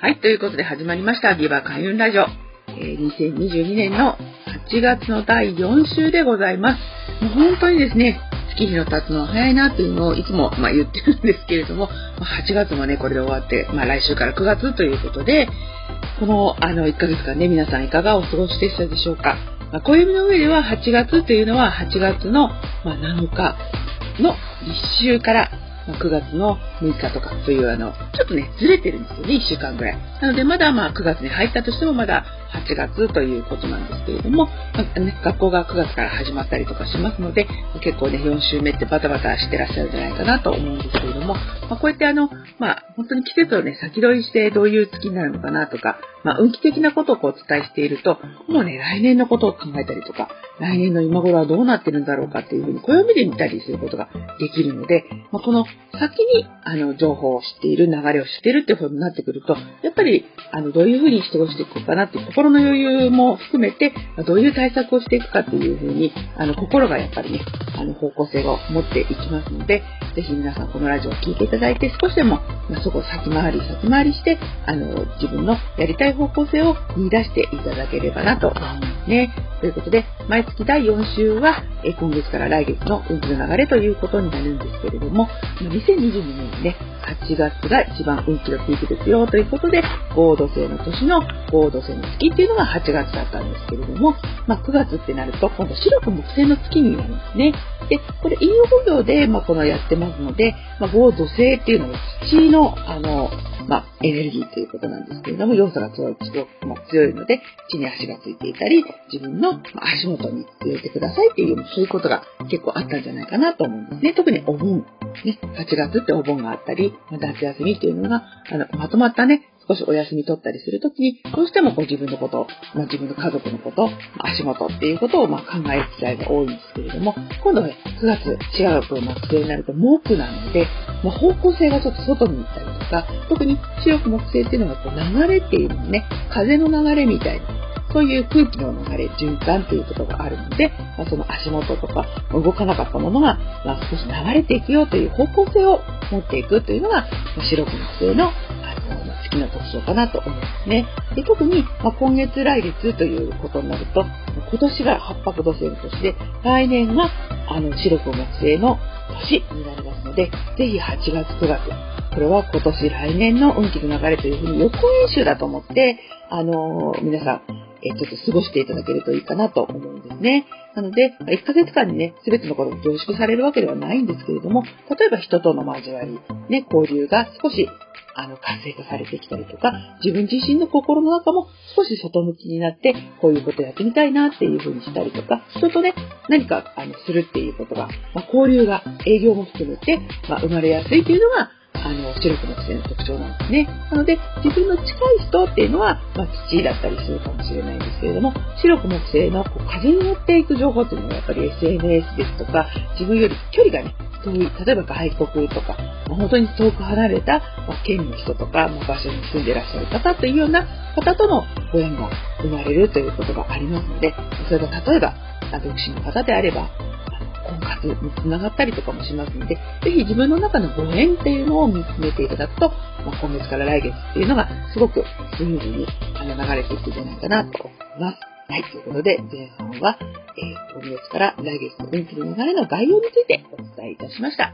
はい、ということで始まりました、ビバ開運ラジオ。え、2022年の8月の第4週でございます。もう本当にですね、月日の経つのは早いなっていうのをいつも、ま、言ってるんですけれども、8月もね、これで終わって、まあ、来週から9月ということで、この、あの、1ヶ月間ね、皆さんいかがお過ごしでしたでしょうか。まあ、暦の上では8月というのは8月の、ま7日の立秋から9月の6日とかというあの、ちょっとね、ずれてるんですよね、1週間ぐらい。なので、まだまあ9月に入ったとしてもまだ8月ということなんですけれども、まあね、学校が9月から始まったりとかしますので、結構ね、4週目ってバタバタしてらっしゃるんじゃないかなと思うんですけれども、まあ、こうやってあの、まあ、本当に季節をね、先取りしてどういう月になるのかなとか、まあ、運気的なことをこうお伝えしていると、もうね、来年のことを考えたりとか、来年の今頃はどうなってるんだろうかっていうふうに暦で見たりすることができるので、まあ、この先にあの情報を知っている、流れを知っているっていうふうになってくると、やっぱりあのどういうふうに過ごしていこうかなっていう心の余裕も含めて、どういう対策をしていくかっていうふうに、あの心がやっぱりね、あの方向性を持っていきますので、ぜひ皆さんこのラジオを聴いていただいて、少しでも、まあ、そこを先回り先回りして、あの自分のやりたい方向性を見出していただければなと思いますね。ということで、毎月第4週は、え今月から来月の運気の流れということになるんですけれども、2022年ね、8月が一番運気のピークですよということで、合土星の年の合土星の月っていうのが8月だったんですけれども、まあ、9月ってなると、今度白く木星の月になるんですね。で、これ、陰陽語行で、まあ、このやってますので、まあ、合土星っていうのは土の、あの、まあ、エネルギーということなんですけれども、要素が強い、まあ、強いので、地に足がついていたり、自分の足元に入れてくださいっていう、そういうことが結構あったんじゃないかなと思うんですね。特にお盆、ね、8月ってお盆があったり、夏休みっていうのが、あの、まとまったね、少しお休み取ったりするときに、どうしてもこう自分のこと、まあ、自分の家族のこと、足元っていうことをま考える機会が多いんですけれども、今度ね、9月、4月の末になると木なので、まあ、方向性がちょっと外に行ったりか、特に白く木星っていうのがこう流れっていうのね、風の流れみたいな、そういう空気の流れ、循環ということがあるので、まあ、その足元とか動かなかったものが、まあ、少し流れていくよという方向性を持っていくというのが、白く木星のきな特徴かなと思いますね。で特に、まあ、今月来月ということになると、今年が八白土星の年で、来年があの白く木星の年になりますので、ぜひ8月9月、これは今年来年の運気の流れというふうに予行演習だと思って、あのー、皆さん、えちょっと過ごしていただけるといいかなと思うんですね。なので、1ヶ月間にね、すべてのことが凝縮されるわけではないんですけれども、例えば人との交わり、ね、交流が少しあの、活性化されてきたりとか、自分自身の心の中も少し外向きになって、こういうことやってみたいなっていうふうにしたりとか、人とね、何か、あの、するっていうことが、まあ、交流が、営業も含めて、まあ、生まれやすいっていうのが、あの、白く木星の特徴なんですね。なので、自分の近い人っていうのは、まあ、土だったりするかもしれないんですけれども、白く木星のこう風に乗っていく情報っていうのは、やっぱり SNS ですとか、自分より距離がね、遠い、例えば外国とか、まあ、本当に遠く離れた、まあ、県の人とか、まあ、場所に住んでいらっしゃる方というような方とのご縁が生まれるということがありますので、それが例えば、独身の方であれば、婚活につながったりとかもしますので、ぜひ自分の中のご縁っていうのを見つめていただくと、まあ、今月から来月っていうのがすごくスムーズに流れていくんじゃないかなと思います。はい、ということで前半は、えー、今月から来月の運気の流れの概要についてお伝えいたしました。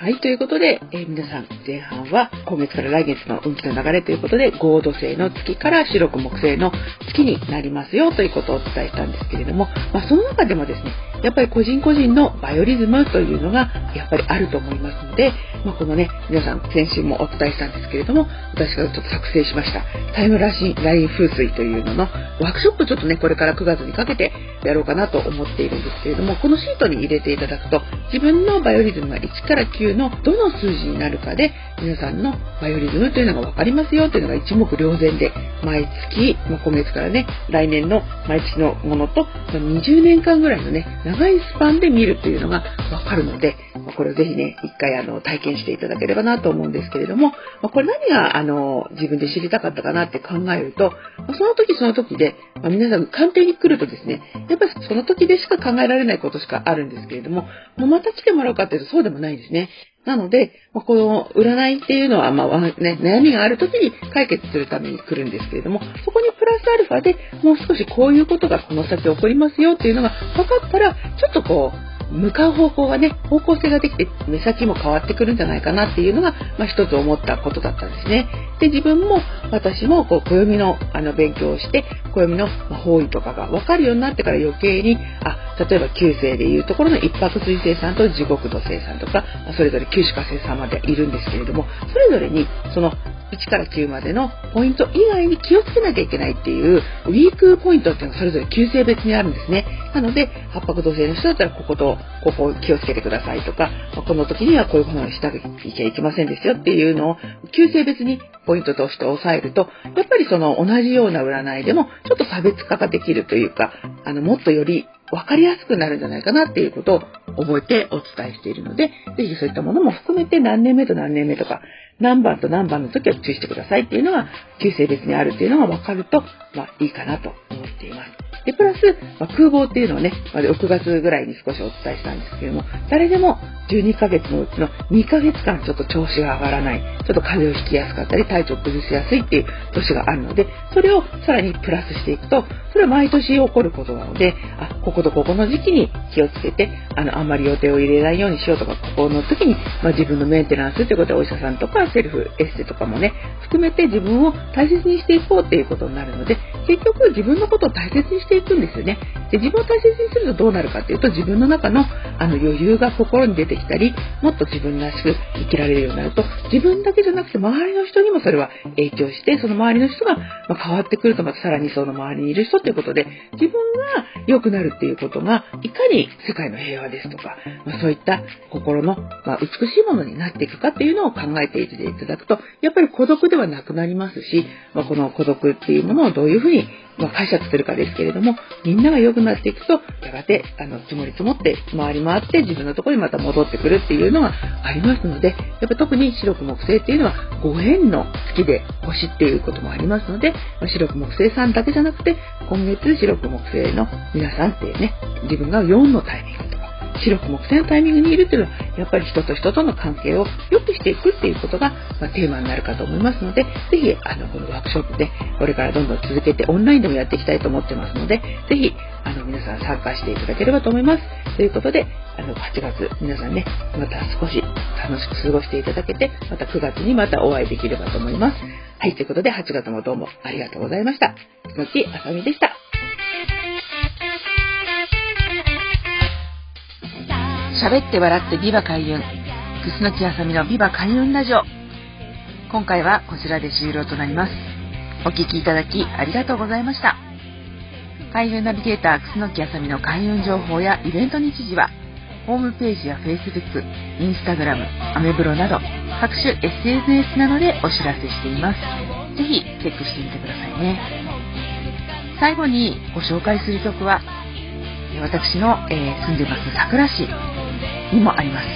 はい、ということで、えー、皆さん、前半は今月から来月の運気の流れということで、合土星の月から白く木星の月になりますよということをお伝えしたんですけれども、まあ、その中でもですね、やっぱり個人個人のバイオリズムというのがやっぱりあると思いますので、まあ、このね、皆さん先週もお伝えしたんですけれども、私がちょっと作成しましたタイムラシンライン風水というののワークショップちょっとね、これから9月にかけてやろうかなと思っているんですけれども、このシートに入れていただくと、自分のバイオリズムが1から9のどの数字になるかで、皆さんのバイオリズムというのが分かりますよというのが一目瞭然で、毎月、まあ、今月からね、来年の毎月のものと、20年間ぐらいのね、長いスパンで見るというのが分かるので、これをぜひね、一回あの体験していただければなと思うんですけれども、ま、これ何があの自分で知りたかったかなって考えると、まその時その時で、ま皆さん鑑定に来るとですね、やっぱその時でしか考えられないことしかあるんですけれども、もうまた来てもらうかっていうとそうでもないんですね。なので、まこの占いっていうのは、まあね、悩みがある時に解決するために来るんですけれども、そこにプラスアルファでもう少しこういうことがこの先起こりますよっていうのが分かったら、ちょっとこう、向かう方向がね、方向性ができて目先も変わってくるんじゃないかなっていうのが、まあ、一つ思ったことだったんですね。で、自分も私もこう暦のあの勉強をして、暦の方位とかが分かるようになってから余計に、あ、例えば旧星でいうところの一泊水星さんと地獄土星さんとか、それぞれ九死火星さんまでいるんですけれども、それぞれにその1から9までのポイント以外に気をつけなきゃいけないっていうウィークポイントっていうのがそれぞれ旧星別にあるんですね。なので、八白土星の人だったらこことここを気をつけてくださいとか、この時にはこういうことにしなきゃいけませんですよっていうのを旧星別にポイントとして押さえると、やっぱりその同じような占いでもちょっと差別化ができるというか、あの、もっとより分かりやすくなるんじゃないかなっていうことを覚えてお伝えしているので、ぜひそういったものも含めて何年目と何年目とか、何番と何番の時は注意してくださいっていうのが、旧姓別にあるっていうのが分かると、まあいいかなと思っています。で、プラス、まあ、空房っていうのをね、まあ、6月ぐらいに少しお伝えしたんですけれども、誰でも12ヶ月のうちの2ヶ月間ちょっと調子が上がらない、ちょっと風邪をひきやすかったり、体調を崩しやすいっていう年があるので、それをさらにプラスしていくと、それは毎年起こることなので、あ、こことここの時期に気をつけて、あの、あんまり予定を入れないようにしようとか、ここの時に、まあ、自分のメンテナンスということでお医者さんとかセルフエッセとかもね、含めて自分を大切にしていこうっていうことになるので、結局自分のことを大切にしていくんですよね。で、自分を大切にするとどうなるかっていうと、自分の中のあの余裕が心に出てきたり、もっと自分らしく生きられるようになると、自分だけじゃなくて周りの人にもそれは影響して、その周りの人が変わってくると、またさらにその周りにいる人っていうことで、自分が良くなるっていうことが、いかに世界の平和ですとか、まあ、そういった心の、まあ、美しいものになっていくかっていうのを考えていていただくと、やっぱり孤独ではなくなりますし、まあ、この孤独っていうものをどういうふうにまあ、解釈するかですけれども、みんなが良くなっていくと、やがて、あの、積もり積もって、回り回って自分のところにまた戻ってくるっていうのがありますので、やっぱ特に白く木星っていうのは、ご縁の月で星っていうこともありますので、まあ、白く木星さんだけじゃなくて、今月白く木星の皆さんっていうね、自分が4のタイミングとか、白く木星のタイミングにいるっていうのは、やっぱり人と人との関係を良くしていくっていうことが、ま、テーマになるかと思いますので、ぜひ、あの、このワークショップで、これからどんどん続けて、オンラインでもやっていきたいと思ってますので、ぜひ、あの、皆さん参加していただければと思います。ということで、あの、8月、皆さんね、また少し楽しく過ごしていただけて、また9月にまたお会いできればと思います。はい、ということで、8月もどうもありがとうございました。のきあさみでした。喋って笑ってビバ開運。楠木あさみのビバ開運ラジオ。今回はこちらで終了となります。お聴きいただきありがとうございました。開運ナビゲーター楠木あさみの開運情報やイベント日時は、ホームページや Facebook、Instagram、アメブロなど各種 SNS などでお知らせしています。ぜひチェックしてみてくださいね。最後にご紹介する曲は、私の、えー、住んでます桜市にもあります。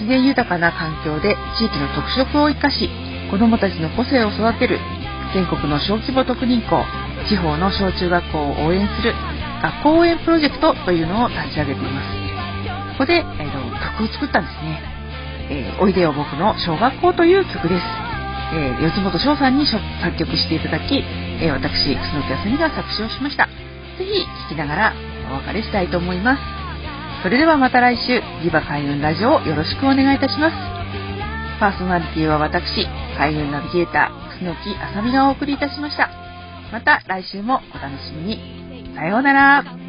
自然豊かな環境で地域の特色を生かし、子どもたちの個性を育てる全国の小規模特任校、地方の小中学校を応援する学校応援プロジェクトというのを立ち上げています。ここで、えー、曲を作ったんですね。えー、おいでよ僕の小学校という曲です。えー、四本翔さんに作曲していただき、えー、私、楠木あさみが作詞をしました。ぜひ聴きながらお別れしたいと思います。それではまた来週、リバ開運ラジオをよろしくお願いいたします。パーソナリティは私、開運ナビゲーター、楠木あさみがお送りいたしました。また来週もお楽しみに。さようなら。